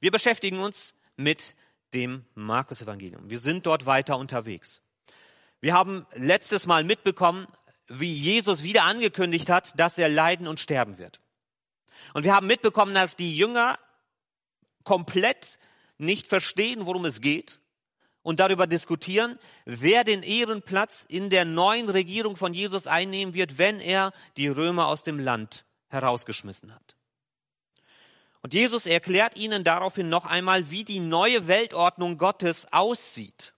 Wir beschäftigen uns mit dem Markus-Evangelium. Wir sind dort weiter unterwegs. Wir haben letztes Mal mitbekommen, wie Jesus wieder angekündigt hat, dass er leiden und sterben wird. Und wir haben mitbekommen, dass die Jünger komplett nicht verstehen, worum es geht und darüber diskutieren, wer den Ehrenplatz in der neuen Regierung von Jesus einnehmen wird, wenn er die Römer aus dem Land herausgeschmissen hat. Und Jesus erklärt ihnen daraufhin noch einmal, wie die neue Weltordnung Gottes aussieht.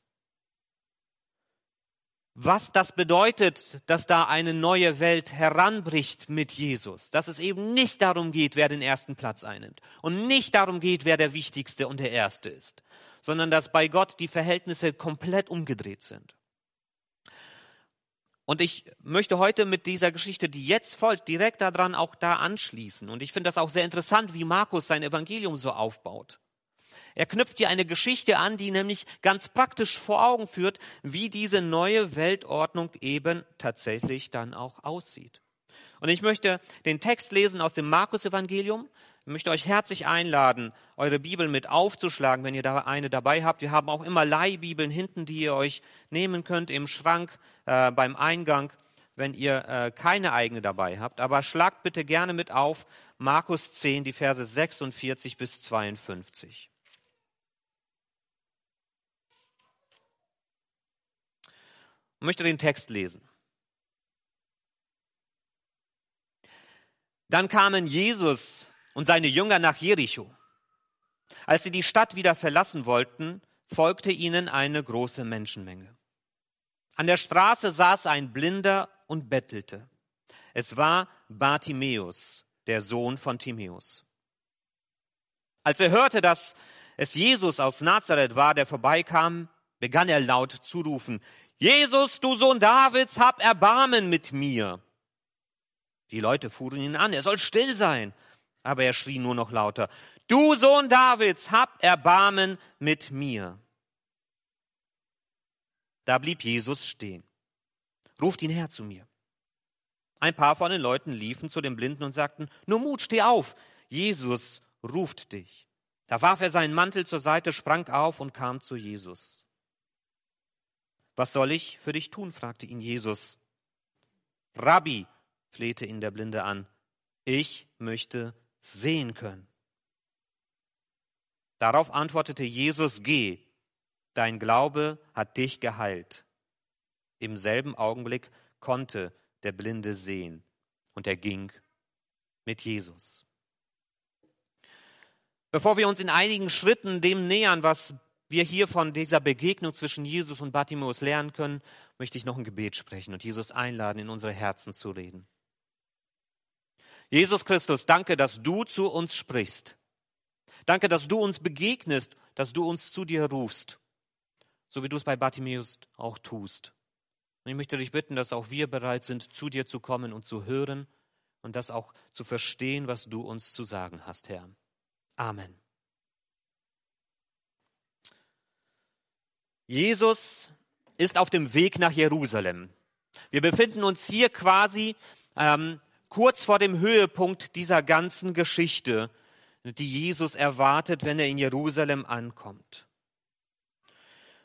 Was das bedeutet, dass da eine neue Welt heranbricht mit Jesus. Dass es eben nicht darum geht, wer den ersten Platz einnimmt. Und nicht darum geht, wer der Wichtigste und der Erste ist. Sondern dass bei Gott die Verhältnisse komplett umgedreht sind. Und ich möchte heute mit dieser Geschichte, die jetzt folgt, direkt daran auch da anschließen. Und ich finde das auch sehr interessant, wie Markus sein Evangelium so aufbaut. Er knüpft hier eine Geschichte an, die nämlich ganz praktisch vor Augen führt, wie diese neue Weltordnung eben tatsächlich dann auch aussieht. Und ich möchte den Text lesen aus dem Markus-Evangelium. Ich möchte euch herzlich einladen, eure Bibel mit aufzuschlagen, wenn ihr da eine dabei habt. Wir haben auch immer Leihbibeln hinten, die ihr euch nehmen könnt im Schrank äh, beim Eingang, wenn ihr äh, keine eigene dabei habt. Aber schlagt bitte gerne mit auf Markus 10, die Verse 46 bis 52. Ich möchte den Text lesen. Dann kamen Jesus und seine Jünger nach Jericho. Als sie die Stadt wieder verlassen wollten, folgte ihnen eine große Menschenmenge. An der Straße saß ein Blinder und bettelte. Es war Bartimäus, der Sohn von Timäus. Als er hörte, dass es Jesus aus Nazareth war, der vorbeikam, begann er laut zu rufen, Jesus, du Sohn Davids, hab Erbarmen mit mir. Die Leute fuhren ihn an, er soll still sein. Aber er schrie nur noch lauter, du Sohn Davids, hab Erbarmen mit mir. Da blieb Jesus stehen. Ruft ihn her zu mir. Ein paar von den Leuten liefen zu dem Blinden und sagten, nur Mut, steh auf, Jesus ruft dich. Da warf er seinen Mantel zur Seite, sprang auf und kam zu Jesus. Was soll ich für dich tun? fragte ihn Jesus. Rabbi, flehte ihn der Blinde an, ich möchte sehen können. Darauf antwortete Jesus, geh, dein Glaube hat dich geheilt. Im selben Augenblick konnte der Blinde sehen und er ging mit Jesus. Bevor wir uns in einigen Schritten dem nähern, was wir hier von dieser Begegnung zwischen Jesus und Bartimäus lernen können, möchte ich noch ein Gebet sprechen und Jesus einladen, in unsere Herzen zu reden. Jesus Christus, danke, dass du zu uns sprichst. Danke, dass du uns begegnest, dass du uns zu dir rufst, so wie du es bei Bartimäus auch tust. Und ich möchte dich bitten, dass auch wir bereit sind, zu dir zu kommen und zu hören und das auch zu verstehen, was du uns zu sagen hast, Herr. Amen. Jesus ist auf dem Weg nach Jerusalem. Wir befinden uns hier quasi ähm, kurz vor dem Höhepunkt dieser ganzen Geschichte, die Jesus erwartet, wenn er in Jerusalem ankommt.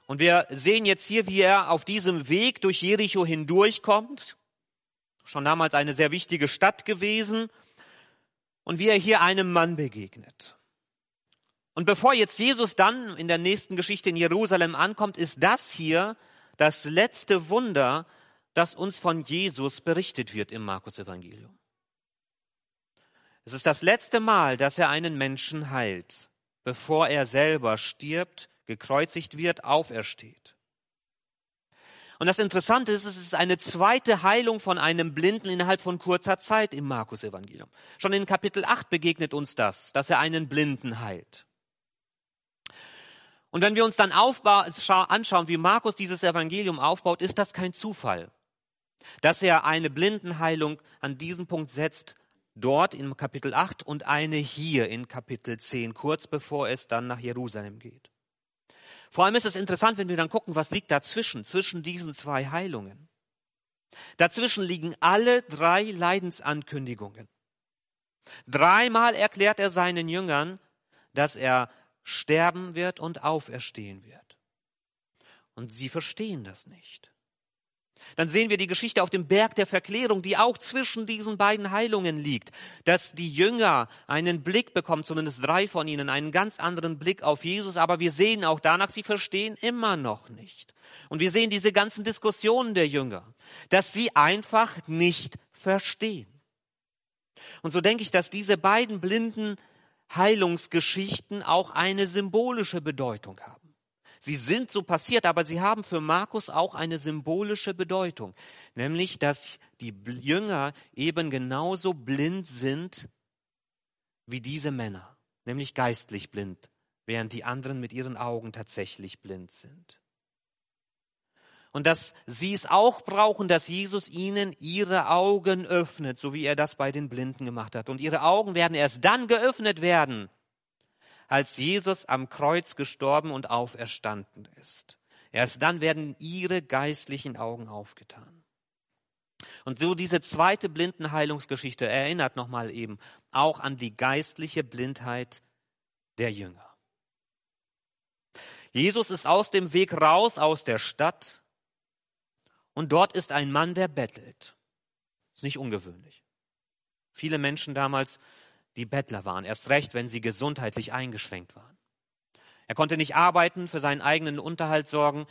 Und wir sehen jetzt hier, wie er auf diesem Weg durch Jericho hindurchkommt. Schon damals eine sehr wichtige Stadt gewesen. Und wie er hier einem Mann begegnet. Und bevor jetzt Jesus dann in der nächsten Geschichte in Jerusalem ankommt, ist das hier das letzte Wunder, das uns von Jesus berichtet wird im Markus Evangelium. Es ist das letzte Mal, dass er einen Menschen heilt, bevor er selber stirbt, gekreuzigt wird, aufersteht. Und das Interessante ist, es ist eine zweite Heilung von einem Blinden innerhalb von kurzer Zeit im Markus Evangelium. Schon in Kapitel 8 begegnet uns das, dass er einen Blinden heilt. Und wenn wir uns dann anschauen, wie Markus dieses Evangelium aufbaut, ist das kein Zufall. Dass er eine Blindenheilung an diesem Punkt setzt, dort in Kapitel 8 und eine hier in Kapitel 10, kurz bevor es dann nach Jerusalem geht. Vor allem ist es interessant, wenn wir dann gucken, was liegt dazwischen, zwischen diesen zwei Heilungen. Dazwischen liegen alle drei Leidensankündigungen. Dreimal erklärt er seinen Jüngern, dass er sterben wird und auferstehen wird. Und sie verstehen das nicht. Dann sehen wir die Geschichte auf dem Berg der Verklärung, die auch zwischen diesen beiden Heilungen liegt, dass die Jünger einen Blick bekommen, zumindest drei von ihnen, einen ganz anderen Blick auf Jesus, aber wir sehen auch danach, sie verstehen immer noch nicht. Und wir sehen diese ganzen Diskussionen der Jünger, dass sie einfach nicht verstehen. Und so denke ich, dass diese beiden blinden Heilungsgeschichten auch eine symbolische Bedeutung haben. Sie sind so passiert, aber sie haben für Markus auch eine symbolische Bedeutung, nämlich dass die Jünger eben genauso blind sind wie diese Männer, nämlich geistlich blind, während die anderen mit ihren Augen tatsächlich blind sind. Und dass sie es auch brauchen, dass Jesus ihnen ihre Augen öffnet, so wie er das bei den Blinden gemacht hat. Und ihre Augen werden erst dann geöffnet werden, als Jesus am Kreuz gestorben und auferstanden ist. Erst dann werden ihre geistlichen Augen aufgetan. Und so diese zweite Blindenheilungsgeschichte erinnert nochmal eben auch an die geistliche Blindheit der Jünger. Jesus ist aus dem Weg raus aus der Stadt und dort ist ein Mann, der bettelt. Ist nicht ungewöhnlich. Viele Menschen damals die Bettler waren, erst recht, wenn sie gesundheitlich eingeschränkt waren. Er konnte nicht arbeiten, für seinen eigenen Unterhalt sorgen.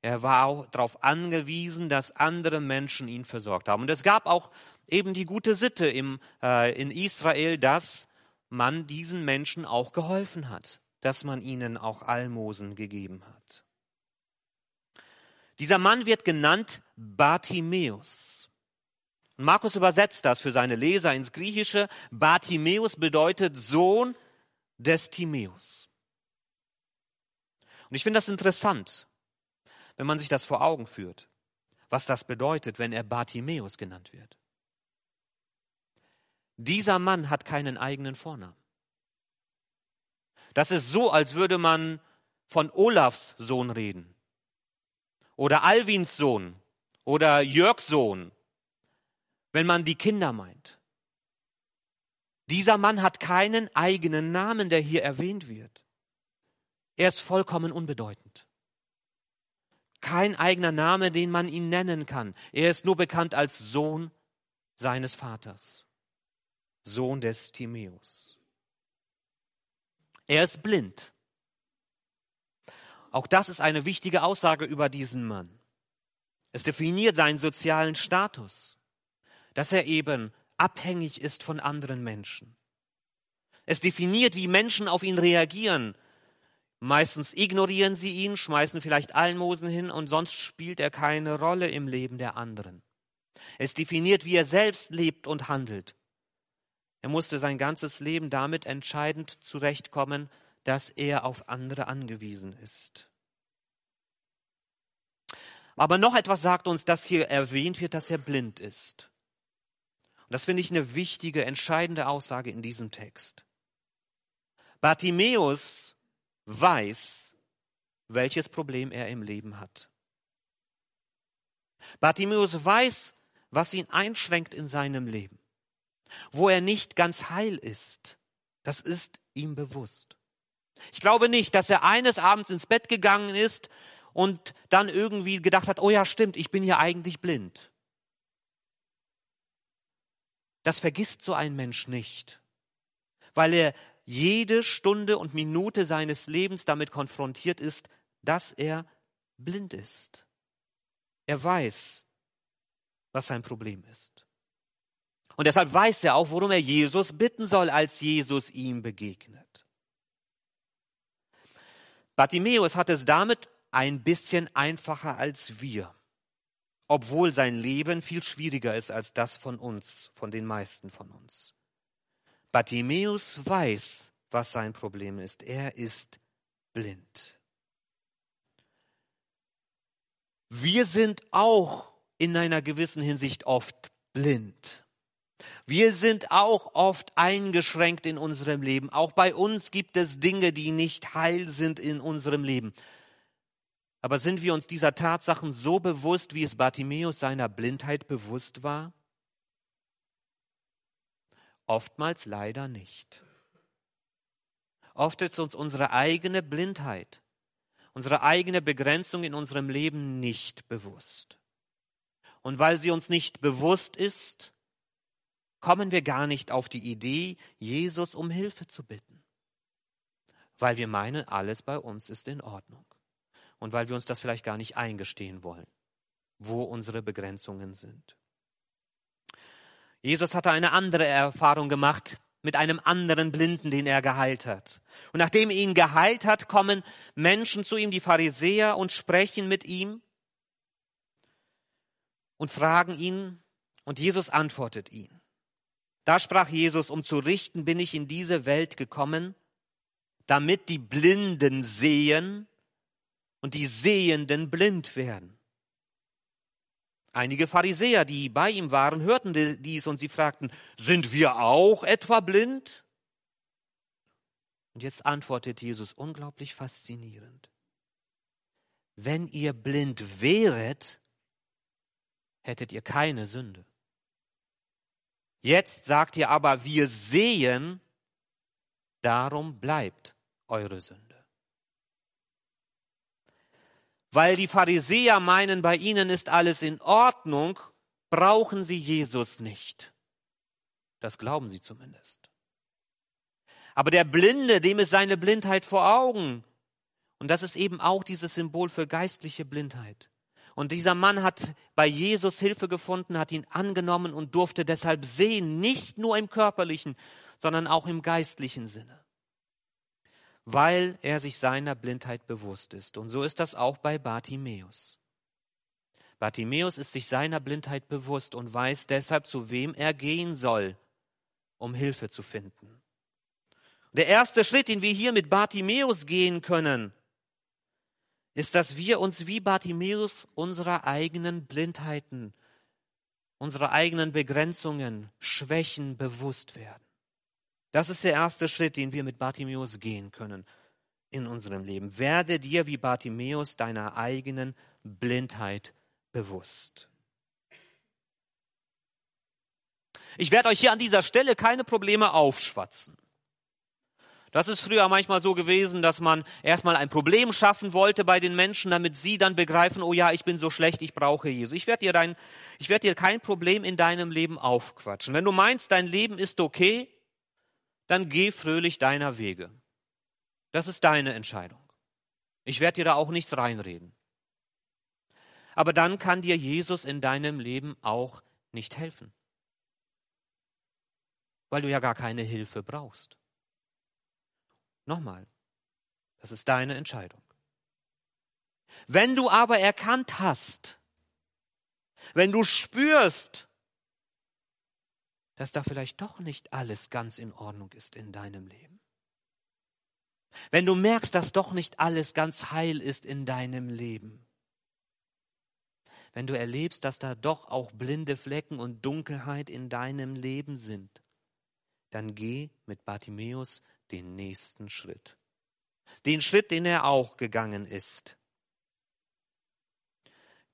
Er war auch darauf angewiesen, dass andere Menschen ihn versorgt haben. Und es gab auch eben die gute Sitte im, äh, in Israel, dass man diesen Menschen auch geholfen hat, dass man ihnen auch Almosen gegeben hat. Dieser Mann wird genannt Bartimäus. Markus übersetzt das für seine Leser ins Griechische. Bartimäus bedeutet Sohn des Timäus. Und ich finde das interessant, wenn man sich das vor Augen führt, was das bedeutet, wenn er Bartimäus genannt wird. Dieser Mann hat keinen eigenen Vornamen. Das ist so, als würde man von Olafs Sohn reden oder Alwins Sohn oder Jörgs Sohn wenn man die Kinder meint. Dieser Mann hat keinen eigenen Namen, der hier erwähnt wird. Er ist vollkommen unbedeutend. Kein eigener Name, den man ihn nennen kann. Er ist nur bekannt als Sohn seines Vaters, Sohn des Timäus. Er ist blind. Auch das ist eine wichtige Aussage über diesen Mann. Es definiert seinen sozialen Status dass er eben abhängig ist von anderen Menschen. Es definiert, wie Menschen auf ihn reagieren. Meistens ignorieren sie ihn, schmeißen vielleicht Almosen hin und sonst spielt er keine Rolle im Leben der anderen. Es definiert, wie er selbst lebt und handelt. Er musste sein ganzes Leben damit entscheidend zurechtkommen, dass er auf andere angewiesen ist. Aber noch etwas sagt uns, dass hier erwähnt wird, dass er blind ist. Und das finde ich eine wichtige, entscheidende Aussage in diesem Text. Bartimäus weiß, welches Problem er im Leben hat. Bartimäus weiß, was ihn einschränkt in seinem Leben, wo er nicht ganz heil ist. Das ist ihm bewusst. Ich glaube nicht, dass er eines Abends ins Bett gegangen ist und dann irgendwie gedacht hat, oh ja, stimmt, ich bin ja eigentlich blind. Das vergisst so ein Mensch nicht, weil er jede Stunde und Minute seines Lebens damit konfrontiert ist, dass er blind ist. Er weiß, was sein Problem ist. Und deshalb weiß er auch, worum er Jesus bitten soll, als Jesus ihm begegnet. Bartimäus hat es damit ein bisschen einfacher als wir obwohl sein Leben viel schwieriger ist als das von uns, von den meisten von uns. Bartimäus weiß, was sein Problem ist. Er ist blind. Wir sind auch in einer gewissen Hinsicht oft blind. Wir sind auch oft eingeschränkt in unserem Leben. Auch bei uns gibt es Dinge, die nicht heil sind in unserem Leben. Aber sind wir uns dieser Tatsachen so bewusst, wie es Bartimäus seiner Blindheit bewusst war? Oftmals leider nicht. Oft ist uns unsere eigene Blindheit, unsere eigene Begrenzung in unserem Leben nicht bewusst. Und weil sie uns nicht bewusst ist, kommen wir gar nicht auf die Idee, Jesus um Hilfe zu bitten. Weil wir meinen, alles bei uns ist in Ordnung. Und weil wir uns das vielleicht gar nicht eingestehen wollen, wo unsere Begrenzungen sind. Jesus hatte eine andere Erfahrung gemacht mit einem anderen Blinden, den er geheilt hat. Und nachdem er ihn geheilt hat, kommen Menschen zu ihm, die Pharisäer, und sprechen mit ihm und fragen ihn, und Jesus antwortet ihnen. Da sprach Jesus, um zu richten bin ich in diese Welt gekommen, damit die Blinden sehen und die Sehenden blind werden. Einige Pharisäer, die bei ihm waren, hörten dies und sie fragten, sind wir auch etwa blind? Und jetzt antwortet Jesus unglaublich faszinierend. Wenn ihr blind wäret, hättet ihr keine Sünde. Jetzt sagt ihr aber, wir sehen, darum bleibt eure Sünde. Weil die Pharisäer meinen, bei ihnen ist alles in Ordnung, brauchen sie Jesus nicht. Das glauben sie zumindest. Aber der Blinde, dem ist seine Blindheit vor Augen. Und das ist eben auch dieses Symbol für geistliche Blindheit. Und dieser Mann hat bei Jesus Hilfe gefunden, hat ihn angenommen und durfte deshalb sehen, nicht nur im körperlichen, sondern auch im geistlichen Sinne, weil er sich seiner Blindheit bewusst ist. Und so ist das auch bei Bartimäus. Bartimäus ist sich seiner Blindheit bewusst und weiß deshalb, zu wem er gehen soll, um Hilfe zu finden. Der erste Schritt, den wir hier mit Bartimäus gehen können, ist, dass wir uns wie Bartimäus unserer eigenen Blindheiten, unserer eigenen Begrenzungen, Schwächen bewusst werden. Das ist der erste Schritt, den wir mit Bartimäus gehen können in unserem Leben. Werde dir wie Bartimäus deiner eigenen Blindheit bewusst. Ich werde euch hier an dieser Stelle keine Probleme aufschwatzen. Das ist früher manchmal so gewesen, dass man erstmal ein Problem schaffen wollte bei den Menschen, damit sie dann begreifen, oh ja, ich bin so schlecht, ich brauche Jesus. Ich werde dir dein, ich werde dir kein Problem in deinem Leben aufquatschen. Wenn du meinst, dein Leben ist okay, dann geh fröhlich deiner Wege. Das ist deine Entscheidung. Ich werde dir da auch nichts reinreden. Aber dann kann dir Jesus in deinem Leben auch nicht helfen. Weil du ja gar keine Hilfe brauchst. Nochmal, das ist deine Entscheidung. Wenn du aber erkannt hast, wenn du spürst, dass da vielleicht doch nicht alles ganz in Ordnung ist in deinem Leben, wenn du merkst, dass doch nicht alles ganz heil ist in deinem Leben, wenn du erlebst, dass da doch auch blinde Flecken und Dunkelheit in deinem Leben sind, dann geh mit Bartimäus den nächsten Schritt. Den Schritt, den er auch gegangen ist.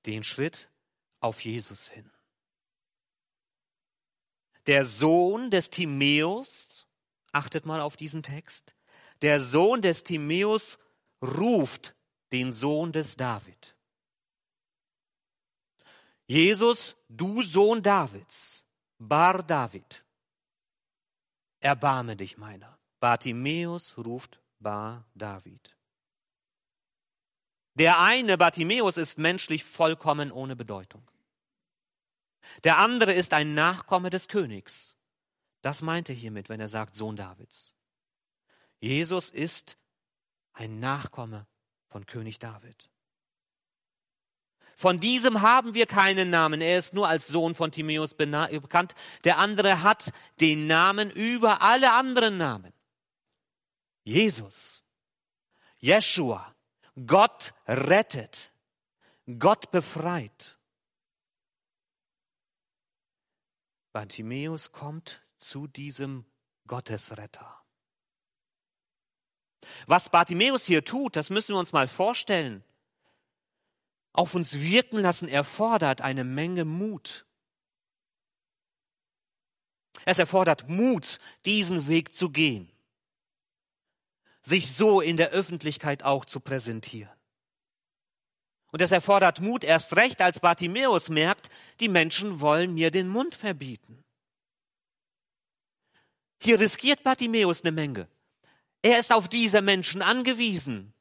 Den Schritt auf Jesus hin. Der Sohn des Timäus, achtet mal auf diesen Text, der Sohn des Timäus ruft den Sohn des David. Jesus, du Sohn Davids, Bar David, erbarme dich meiner. Bartimäus ruft Bar David. Der eine, Bartimäus, ist menschlich vollkommen ohne Bedeutung. Der andere ist ein Nachkomme des Königs. Das meint er hiermit, wenn er sagt Sohn Davids. Jesus ist ein Nachkomme von König David. Von diesem haben wir keinen Namen. Er ist nur als Sohn von Timäus bekannt. Der andere hat den Namen über alle anderen Namen. Jesus, Jeshua, Gott rettet, Gott befreit. Bartimäus kommt zu diesem Gottesretter. Was Bartimäus hier tut, das müssen wir uns mal vorstellen. Auf uns wirken lassen erfordert eine Menge Mut. Es erfordert Mut, diesen Weg zu gehen. sich so in der Öffentlichkeit auch zu präsentieren. Und es erfordert Mut erst recht, als Bartimäus merkt, die Menschen wollen mir den Mund verbieten. Hier riskiert Bartimäus eine Menge. Er ist auf diese Menschen angewiesen.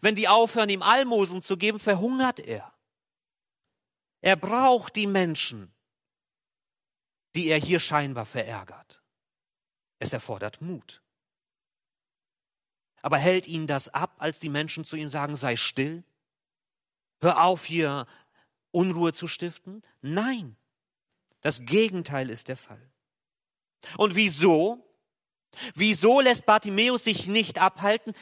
Wenn die aufhören, ihm Almosen zu geben, verhungert er. Er braucht die Menschen, die er hier scheinbar verärgert. Es erfordert Mut. Aber hält ihn das ab, als die Menschen zu ihm sagen, sei still? Hör auf, hier Unruhe zu stiften? Nein, das Gegenteil ist der Fall. Und wieso? Wieso lässt Bartimäus sich nicht abhalten?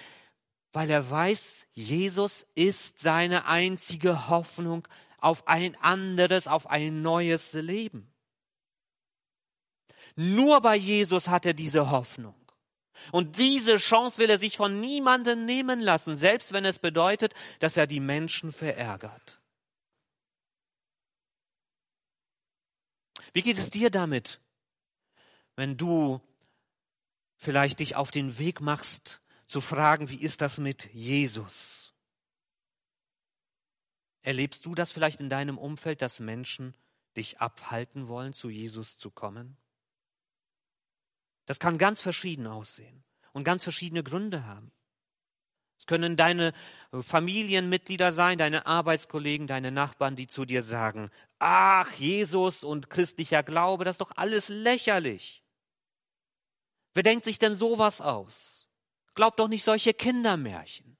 Weil er weiß, Jesus ist seine einzige Hoffnung auf ein anderes, auf ein neues Leben. Nur bei Jesus hat er diese Hoffnung. Und diese Chance will er sich von niemandem nehmen lassen, selbst wenn es bedeutet, dass er die Menschen verärgert. Wie geht es dir damit, wenn du vielleicht dich auf den Weg machst, zu fragen, wie ist das mit Jesus? Erlebst du das vielleicht in deinem Umfeld, dass Menschen dich abhalten wollen, zu Jesus zu kommen? Das kann ganz verschieden aussehen und ganz verschiedene Gründe haben. Es können deine Familienmitglieder sein, deine Arbeitskollegen, deine Nachbarn, die zu dir sagen, ach, Jesus und christlicher Glaube, das ist doch alles lächerlich. Wer denkt sich denn sowas aus? Glaubt doch nicht solche Kindermärchen.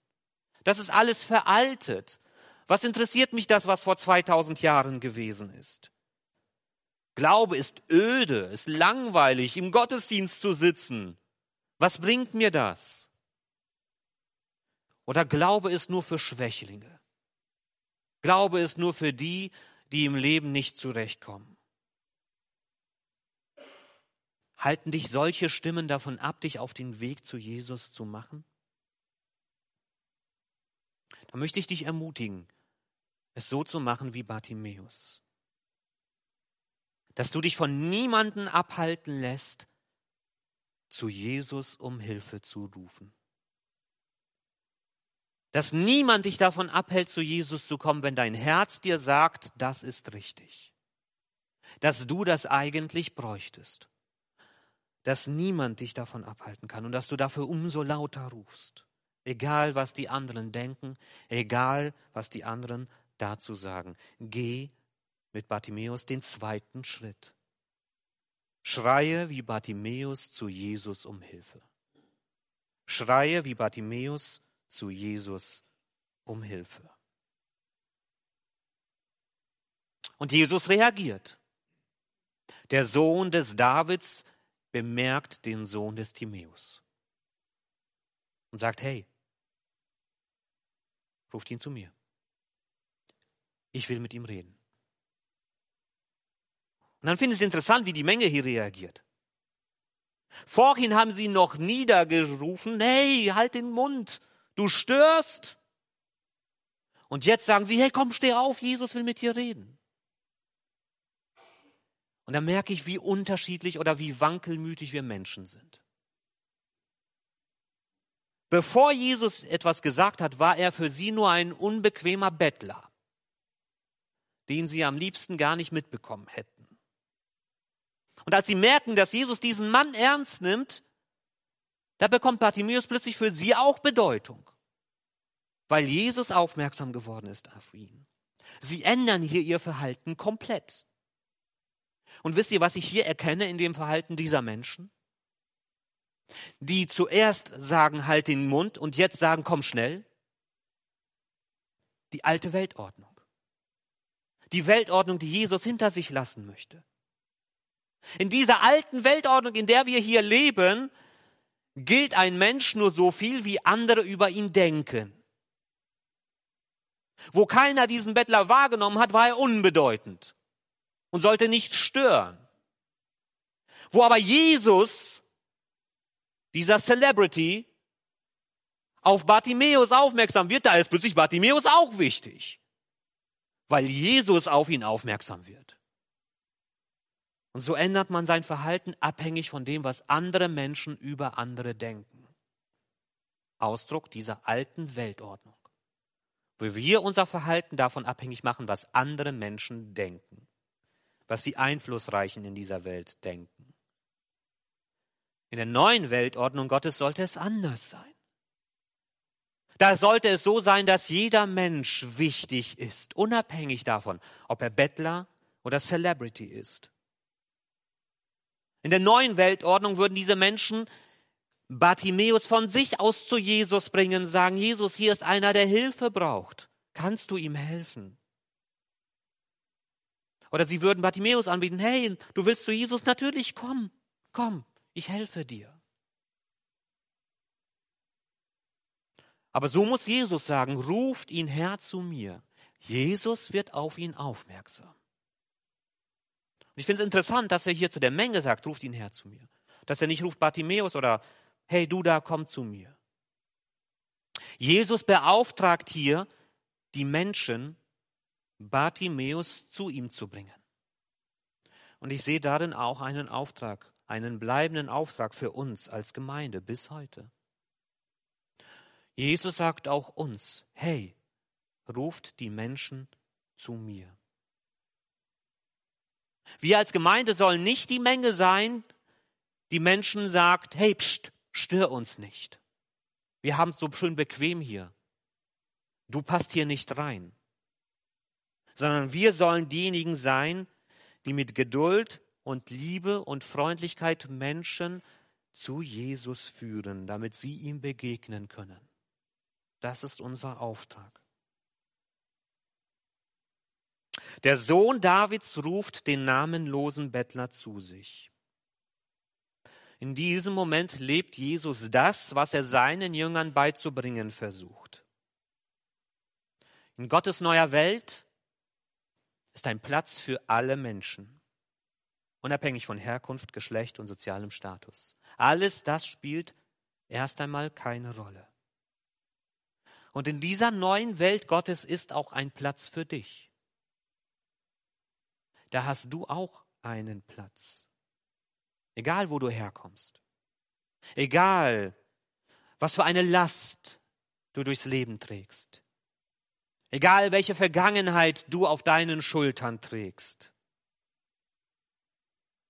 Das ist alles veraltet. Was interessiert mich das, was vor 2000 Jahren gewesen ist? Glaube ist öde, ist langweilig, im Gottesdienst zu sitzen. Was bringt mir das? Oder Glaube ist nur für Schwächlinge. Glaube ist nur für die, die im Leben nicht zurechtkommen. Halten dich solche Stimmen davon ab, dich auf den Weg zu Jesus zu machen? Da möchte ich dich ermutigen, es so zu machen wie Bartimäus dass du dich von niemanden abhalten lässt, zu Jesus um Hilfe zu rufen. Dass niemand dich davon abhält, zu Jesus zu kommen, wenn dein Herz dir sagt, das ist richtig. Dass du das eigentlich bräuchtest. Dass niemand dich davon abhalten kann und dass du dafür umso lauter rufst. Egal, was die anderen denken, egal, was die anderen dazu sagen. Geh mit Bartimäus den zweiten Schritt. Schreie wie Bartimäus zu Jesus um Hilfe. Schreie wie Bartimäus zu Jesus um Hilfe. Und Jesus reagiert. Der Sohn des Davids bemerkt den Sohn des Timäus und sagt, hey, ruft ihn zu mir. Ich will mit ihm reden. Und dann finde ich es interessant, wie die Menge hier reagiert. Vorhin haben sie noch niedergerufen, hey, halt den Mund, du störst. Und jetzt sagen sie, hey, komm, steh auf, Jesus will mit dir reden. Und da merke ich, wie unterschiedlich oder wie wankelmütig wir Menschen sind. Bevor Jesus etwas gesagt hat, war er für sie nur ein unbequemer Bettler, den sie am liebsten gar nicht mitbekommen hätten. Und als sie merken, dass Jesus diesen Mann ernst nimmt, da bekommt Bartimäus plötzlich für sie auch Bedeutung, weil Jesus aufmerksam geworden ist auf ihn. Sie ändern hier ihr Verhalten komplett. Und wisst ihr, was ich hier erkenne in dem Verhalten dieser Menschen? Die zuerst sagen, halt den Mund und jetzt sagen, komm schnell. Die alte Weltordnung. Die Weltordnung, die Jesus hinter sich lassen möchte. In dieser alten Weltordnung, in der wir hier leben, gilt ein Mensch nur so viel, wie andere über ihn denken. Wo keiner diesen Bettler wahrgenommen hat, war er unbedeutend und sollte nicht stören. Wo aber Jesus, dieser Celebrity, auf Bartimäus aufmerksam wird, da ist plötzlich Bartimäus auch wichtig, weil Jesus auf ihn aufmerksam wird. Und so ändert man sein Verhalten abhängig von dem, was andere Menschen über andere denken. Ausdruck dieser alten Weltordnung, wo wir unser Verhalten davon abhängig machen, was andere Menschen denken, was die Einflussreichen in dieser Welt denken. In der neuen Weltordnung Gottes sollte es anders sein. Da sollte es so sein, dass jeder Mensch wichtig ist, unabhängig davon, ob er Bettler oder Celebrity ist. In der neuen Weltordnung würden diese Menschen Bartimäus von sich aus zu Jesus bringen, sagen, Jesus, hier ist einer, der Hilfe braucht. Kannst du ihm helfen? Oder sie würden Bartimäus anbieten, hey, du willst zu Jesus? Natürlich, komm, komm, ich helfe dir. Aber so muss Jesus sagen, ruft ihn her zu mir. Jesus wird auf ihn aufmerksam. Und ich finde es interessant, dass er hier zu der Menge sagt, ruft ihn her zu mir. Dass er nicht ruft Bartimäus oder hey du da, komm zu mir. Jesus beauftragt hier die Menschen, Bartimäus zu ihm zu bringen. Und ich sehe darin auch einen Auftrag, einen bleibenden Auftrag für uns als Gemeinde bis heute. Jesus sagt auch uns, hey, ruft die Menschen zu mir. Wir als Gemeinde sollen nicht die Menge sein, die Menschen sagt, hey, pst, stör uns nicht. Wir haben es so schön bequem hier. Du passt hier nicht rein. Sondern wir sollen diejenigen sein, die mit Geduld und Liebe und Freundlichkeit Menschen zu Jesus führen, damit sie ihm begegnen können. Das ist unser Auftrag. Der Sohn Davids ruft den namenlosen Bettler zu sich. In diesem Moment lebt Jesus das, was er seinen Jüngern beizubringen versucht. In Gottes neuer Welt ist ein Platz für alle Menschen, unabhängig von Herkunft, Geschlecht und sozialem Status. Alles das spielt erst einmal keine Rolle. Und in dieser neuen Welt Gottes ist auch ein Platz für dich. Da hast du auch einen Platz. Egal, wo du herkommst. Egal, was für eine Last du durchs Leben trägst. Egal, welche Vergangenheit du auf deinen Schultern trägst.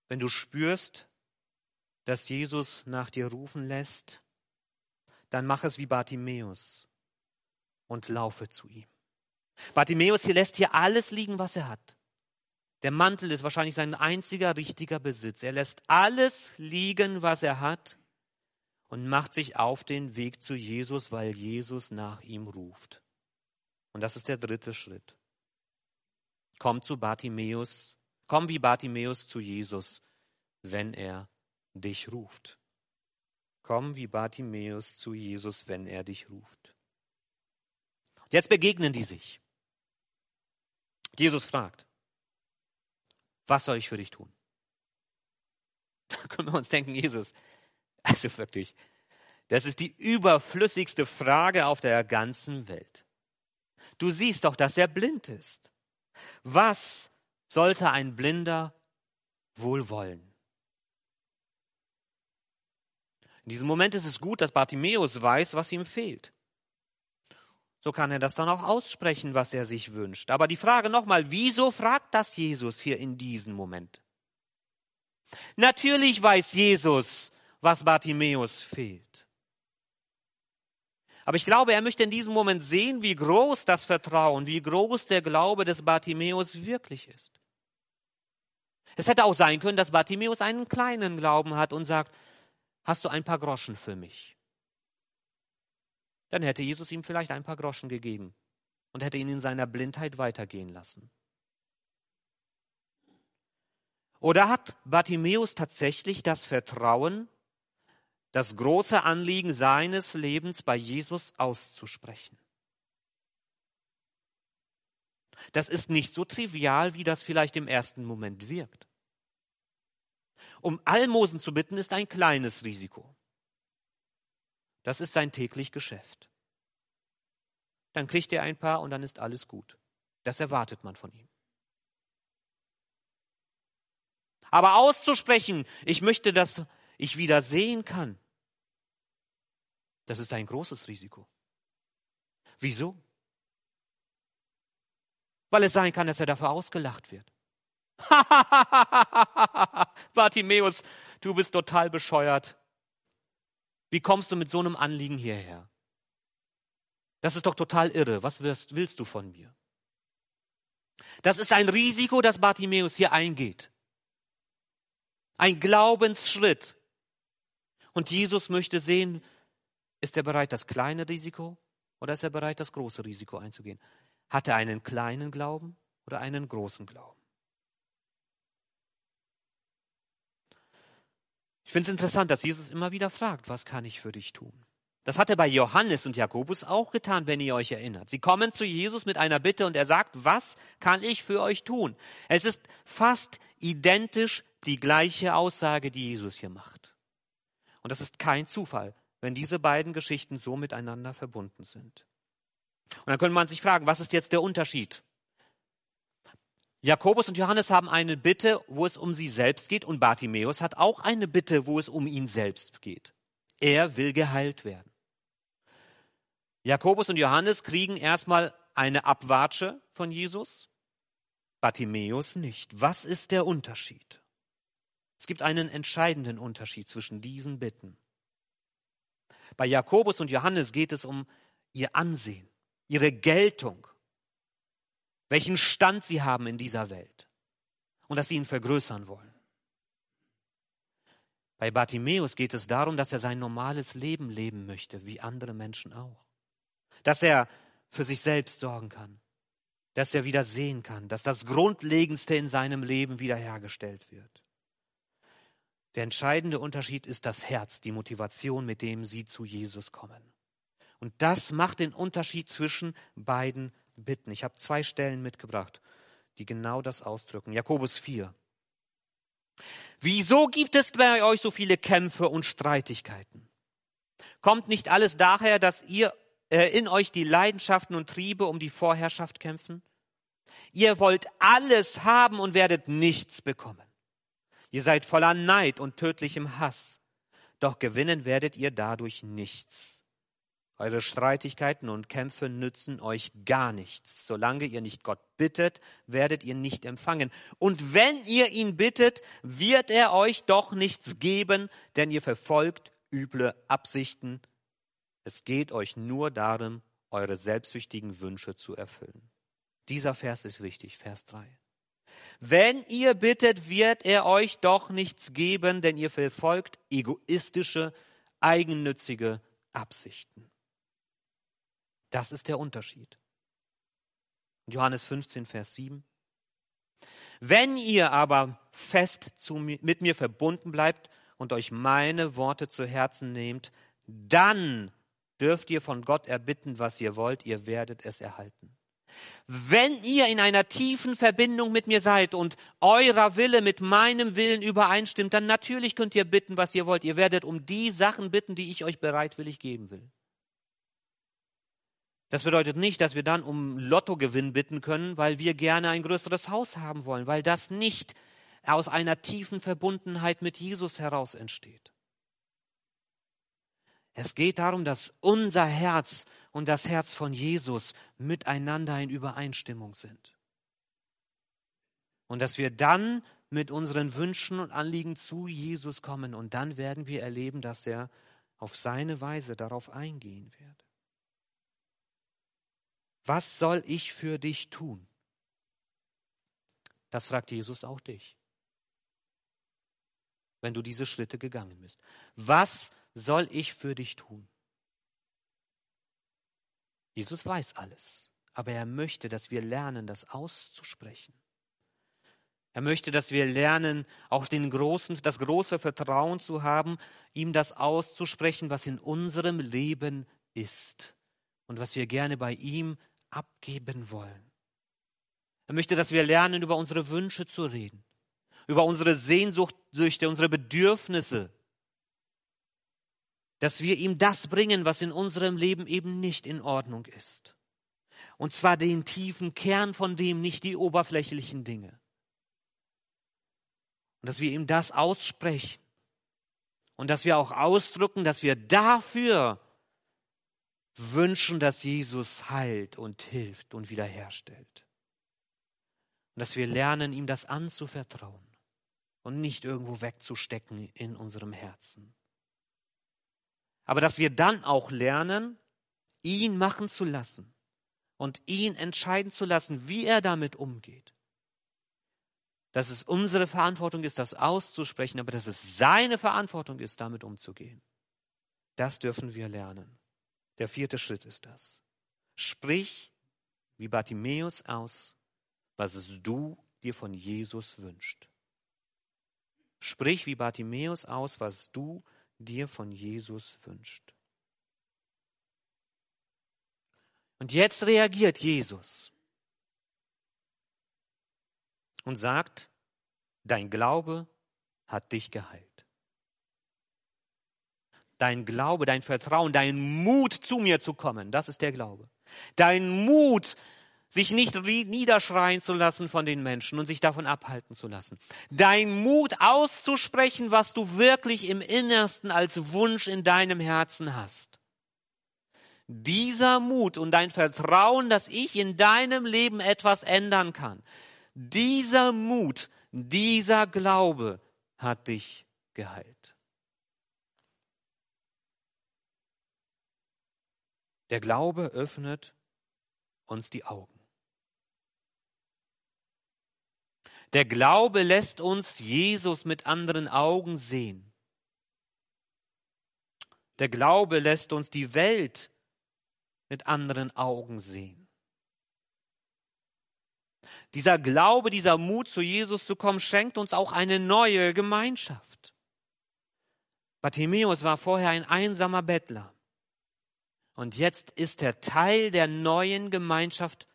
Wenn du spürst, dass Jesus nach dir rufen lässt, dann mach es wie Bartimäus und laufe zu ihm. Bartimäus hier lässt hier alles liegen, was er hat. Der Mantel ist wahrscheinlich sein einziger richtiger Besitz. Er lässt alles liegen, was er hat und macht sich auf den Weg zu Jesus, weil Jesus nach ihm ruft. Und das ist der dritte Schritt. Komm zu Bartimäus, komm wie Bartimäus zu Jesus, wenn er dich ruft. Komm wie Bartimäus zu Jesus, wenn er dich ruft. Jetzt begegnen die sich. Jesus fragt, was soll ich für dich tun? Da können wir uns denken, Jesus, also wirklich, das ist die überflüssigste Frage auf der ganzen Welt. Du siehst doch, dass er blind ist. Was sollte ein Blinder wohl wollen? In diesem Moment ist es gut, dass Bartimäus weiß, was ihm fehlt so kann er das dann auch aussprechen, was er sich wünscht. Aber die Frage nochmal, wieso fragt das Jesus hier in diesem Moment? Natürlich weiß Jesus, was Bartimäus fehlt. Aber ich glaube, er möchte in diesem Moment sehen, wie groß das Vertrauen, wie groß der Glaube des Bartimäus wirklich ist. Es hätte auch sein können, dass Bartimäus einen kleinen Glauben hat und sagt, hast du ein paar Groschen für mich? Dann hätte Jesus ihm vielleicht ein paar Groschen gegeben und hätte ihn in seiner Blindheit weitergehen lassen. Oder hat Bartimäus tatsächlich das Vertrauen, das große Anliegen seines Lebens bei Jesus auszusprechen? Das ist nicht so trivial, wie das vielleicht im ersten Moment wirkt. Um Almosen zu bitten, ist ein kleines Risiko. Das ist sein täglich Geschäft. Dann kriegt er ein paar und dann ist alles gut. Das erwartet man von ihm. Aber auszusprechen, ich möchte, dass ich wieder sehen kann. Das ist ein großes Risiko. Wieso? Weil es sein kann, dass er dafür ausgelacht wird. Bartimäus, du bist total bescheuert. Wie kommst du mit so einem Anliegen hierher? Das ist doch total irre. Was wirst, willst du von mir? Das ist ein Risiko, das Bartimäus hier eingeht. Ein Glaubensschritt. Und Jesus möchte sehen, ist er bereit, das kleine Risiko oder ist er bereit, das große Risiko einzugehen? Hat er einen kleinen Glauben oder einen großen Glauben? Ich finde es interessant, dass Jesus immer wieder fragt, was kann ich für dich tun? Das hat er bei Johannes und Jakobus auch getan, wenn ihr euch erinnert. Sie kommen zu Jesus mit einer Bitte und er sagt, was kann ich für euch tun? Es ist fast identisch die gleiche Aussage, die Jesus hier macht. Und das ist kein Zufall, wenn diese beiden Geschichten so miteinander verbunden sind. Und dann könnte man sich fragen, was ist jetzt der Unterschied? Jakobus und Johannes haben eine Bitte, wo es um sie selbst geht, und Bartimäus hat auch eine Bitte, wo es um ihn selbst geht. Er will geheilt werden. Jakobus und Johannes kriegen erstmal eine Abwatsche von Jesus, Bartimäus nicht. Was ist der Unterschied? Es gibt einen entscheidenden Unterschied zwischen diesen Bitten. Bei Jakobus und Johannes geht es um ihr Ansehen, ihre Geltung, welchen Stand sie haben in dieser Welt und dass sie ihn vergrößern wollen. Bei Bartimäus geht es darum, dass er sein normales Leben leben möchte, wie andere Menschen auch. Dass er für sich selbst sorgen kann, dass er wieder sehen kann, dass das Grundlegendste in seinem Leben wiederhergestellt wird. Der entscheidende Unterschied ist das Herz, die Motivation, mit dem sie zu Jesus kommen. Und das macht den Unterschied zwischen beiden bitten. Ich habe zwei Stellen mitgebracht, die genau das ausdrücken. Jakobus 4. Wieso gibt es bei euch so viele Kämpfe und Streitigkeiten? Kommt nicht alles daher, dass ihr äh, in euch die Leidenschaften und Triebe um die Vorherrschaft kämpfen? Ihr wollt alles haben und werdet nichts bekommen. Ihr seid voller Neid und tödlichem Hass, doch gewinnen werdet ihr dadurch nichts. Eure Streitigkeiten und Kämpfe nützen euch gar nichts. Solange ihr nicht Gott bittet, werdet ihr nicht empfangen. Und wenn ihr ihn bittet, wird er euch doch nichts geben, denn ihr verfolgt üble Absichten. Es geht euch nur darum, eure selbstsüchtigen Wünsche zu erfüllen. Dieser Vers ist wichtig, Vers 3. Wenn ihr bittet, wird er euch doch nichts geben, denn ihr verfolgt egoistische, eigennützige Absichten. Das ist der Unterschied. Johannes 15, Vers 7. Wenn ihr aber fest zu, mit mir verbunden bleibt und euch meine Worte zu Herzen nehmt, dann dürft ihr von Gott erbitten, was ihr wollt, ihr werdet es erhalten. Wenn ihr in einer tiefen Verbindung mit mir seid und eurer Wille mit meinem Willen übereinstimmt, dann natürlich könnt ihr bitten, was ihr wollt. Ihr werdet um die Sachen bitten, die ich euch bereitwillig geben will. Das bedeutet nicht, dass wir dann um Lottogewinn bitten können, weil wir gerne ein größeres Haus haben wollen, weil das nicht aus einer tiefen Verbundenheit mit Jesus heraus entsteht. Es geht darum, dass unser Herz und das Herz von Jesus miteinander in Übereinstimmung sind. Und dass wir dann mit unseren Wünschen und Anliegen zu Jesus kommen und dann werden wir erleben, dass er auf seine Weise darauf eingehen wird. Was soll ich für dich tun? Das fragt Jesus auch dich, wenn du diese Schritte gegangen bist. Was soll ich für dich tun? Jesus weiß alles, aber er möchte, dass wir lernen, das auszusprechen. Er möchte, dass wir lernen, auch den großen, das große Vertrauen zu haben, ihm das auszusprechen, was in unserem Leben ist und was wir gerne bei ihm abgeben wollen. Er möchte, dass wir lernen, über unsere Wünsche zu reden, über unsere Sehnsüchte, unsere Bedürfnisse, dass wir ihm das bringen, was in unserem Leben eben nicht in Ordnung ist. Und zwar den tiefen Kern von dem, nicht die oberflächlichen Dinge. Und dass wir ihm das aussprechen. Und dass wir auch ausdrücken, dass wir dafür wünschen, dass Jesus heilt und hilft und wiederherstellt. Und dass wir lernen, ihm das anzuvertrauen und nicht irgendwo wegzustecken in unserem Herzen. Aber dass wir dann auch lernen, ihn machen zu lassen und ihn entscheiden zu lassen, wie er damit umgeht. Dass es unsere Verantwortung ist, das auszusprechen, aber dass es seine Verantwortung ist, damit umzugehen. Das dürfen wir lernen. Der vierte Schritt ist das. Sprich wie Bartimäus aus, was du dir von Jesus wünschst. Sprich wie Bartimäus aus, was du dir von Jesus wünschst. Und jetzt reagiert Jesus und sagt, dein Glaube hat dich geheilt. Dein Glaube, dein Vertrauen, dein Mut zu mir zu kommen, das ist der Glaube. Dein Mut, sich nicht niederschreien zu lassen von den Menschen und sich davon abhalten zu lassen. Dein Mut auszusprechen, was du wirklich im Innersten als Wunsch in deinem Herzen hast. Dieser Mut und dein Vertrauen, dass ich in deinem Leben etwas ändern kann, dieser Mut, dieser Glaube hat dich geheilt. Der Glaube öffnet uns die Augen. Der Glaube lässt uns Jesus mit anderen Augen sehen. Der Glaube lässt uns die Welt mit anderen Augen sehen. Dieser Glaube, dieser Mut, zu Jesus zu kommen, schenkt uns auch eine neue Gemeinschaft. Bartimäus war vorher ein einsamer Bettler. Und jetzt ist er Teil der neuen Gemeinschaft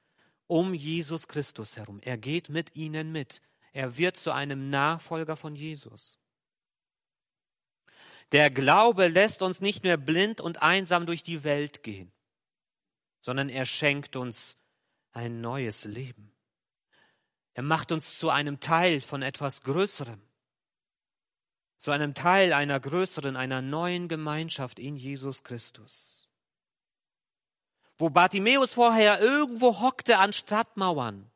um Jesus Christus herum. Er geht mit ihnen mit. Er wird zu einem Nachfolger von Jesus. Der Glaube lässt uns nicht mehr blind und einsam durch die Welt gehen sondern er schenkt uns ein neues Leben. Er macht uns zu einem Teil von etwas Größerem, zu einem Teil einer größeren, einer neuen Gemeinschaft in Jesus Christus. Wo Bartimäus vorher irgendwo hockte an Stadtmauern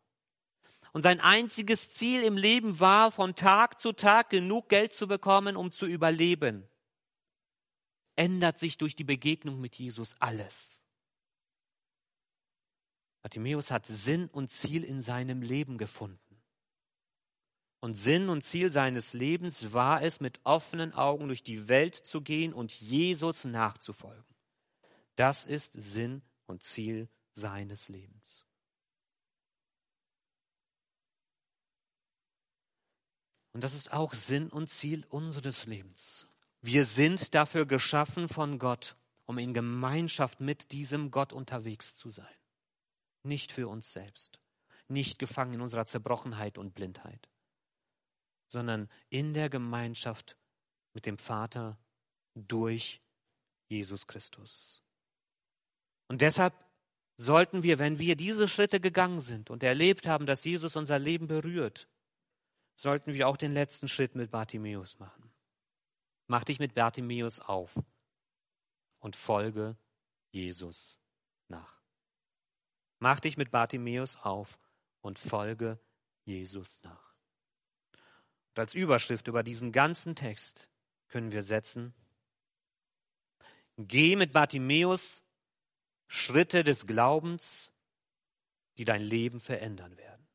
und sein einziges Ziel im Leben war, von Tag zu Tag genug Geld zu bekommen, um zu überleben, ändert sich durch die Begegnung mit Jesus alles. Bartimäus hat Sinn und Ziel in seinem Leben gefunden. Und Sinn und Ziel seines Lebens war es, mit offenen Augen durch die Welt zu gehen und Jesus nachzufolgen. Das ist Sinn und Ziel seines Lebens. Und das ist auch Sinn und Ziel unseres Lebens. Wir sind dafür geschaffen von Gott, um in Gemeinschaft mit diesem Gott unterwegs zu sein nicht für uns selbst, nicht gefangen in unserer Zerbrochenheit und Blindheit, sondern in der Gemeinschaft mit dem Vater durch Jesus Christus. Und deshalb sollten wir, wenn wir diese Schritte gegangen sind und erlebt haben, dass Jesus unser Leben berührt, sollten wir auch den letzten Schritt mit Bartimäus machen. Mach dich mit Bartimäus auf und folge Jesus nach. Mach dich mit Bartimäus auf und folge Jesus nach. Und als Überschrift über diesen ganzen Text können wir setzen, geh mit Bartimäus Schritte des Glaubens, die dein Leben verändern werden.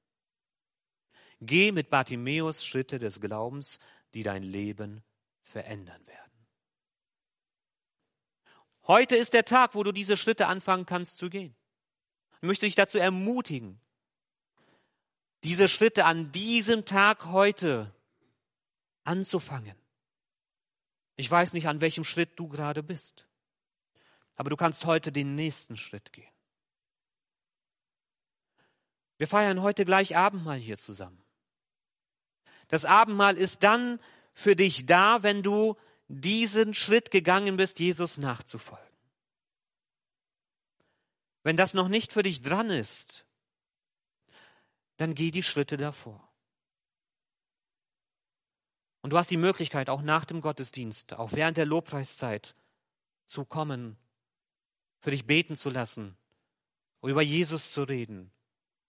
Geh mit Bartimäus Schritte des Glaubens, die dein Leben verändern werden. Heute ist der Tag, wo du diese Schritte anfangen kannst zu gehen. Ich möchte dich dazu ermutigen, diese Schritte an diesem Tag heute anzufangen. Ich weiß nicht, an welchem Schritt du gerade bist, aber du kannst heute den nächsten Schritt gehen. Wir feiern heute gleich Abendmahl hier zusammen. Das Abendmahl ist dann für dich da, wenn du diesen Schritt gegangen bist, Jesus nachzufolgen. Wenn das noch nicht für dich dran ist, dann geh die Schritte davor. Und du hast die Möglichkeit, auch nach dem Gottesdienst, auch während der Lobpreiszeit zu kommen für dich beten zu lassen, über Jesus zu reden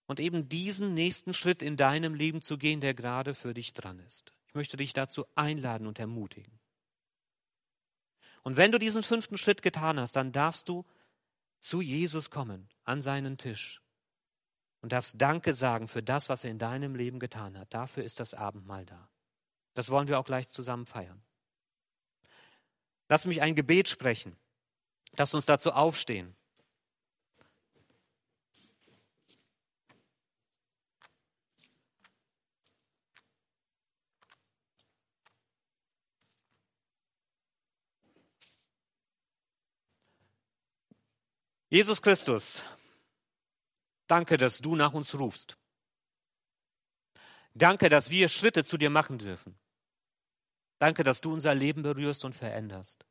und eben diesen nächsten Schritt in deinem Leben zu gehen, der gerade für dich dran ist. Ich möchte dich dazu einladen und ermutigen. Und wenn du diesen fünften Schritt getan hast, dann darfst du zu Jesus kommen, an seinen Tisch und darfst Danke sagen für das, was er in deinem Leben getan hat. Dafür ist das Abendmahl da. Das wollen wir auch gleich zusammen feiern. Lass mich ein Gebet sprechen. Lass uns dazu aufstehen. Jesus Christus, danke, dass du nach uns rufst. Danke, dass wir Schritte zu dir machen dürfen. Danke, dass du unser Leben berührst und veränderst.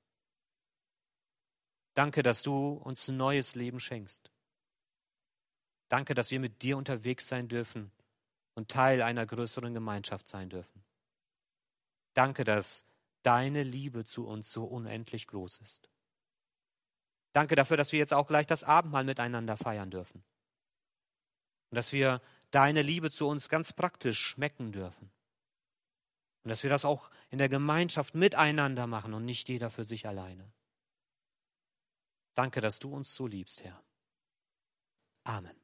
Danke, dass du uns ein neues Leben schenkst. Danke, dass wir mit dir unterwegs sein dürfen und Teil einer größeren Gemeinschaft sein dürfen. Danke, dass deine Liebe zu uns so unendlich groß ist. Danke dafür, dass wir jetzt auch gleich das Abendmahl miteinander feiern dürfen. Und dass wir deine Liebe zu uns ganz praktisch schmecken dürfen. Und dass wir das auch in der Gemeinschaft miteinander machen und nicht jeder für sich alleine. Danke, dass du uns so liebst, Herr. Amen.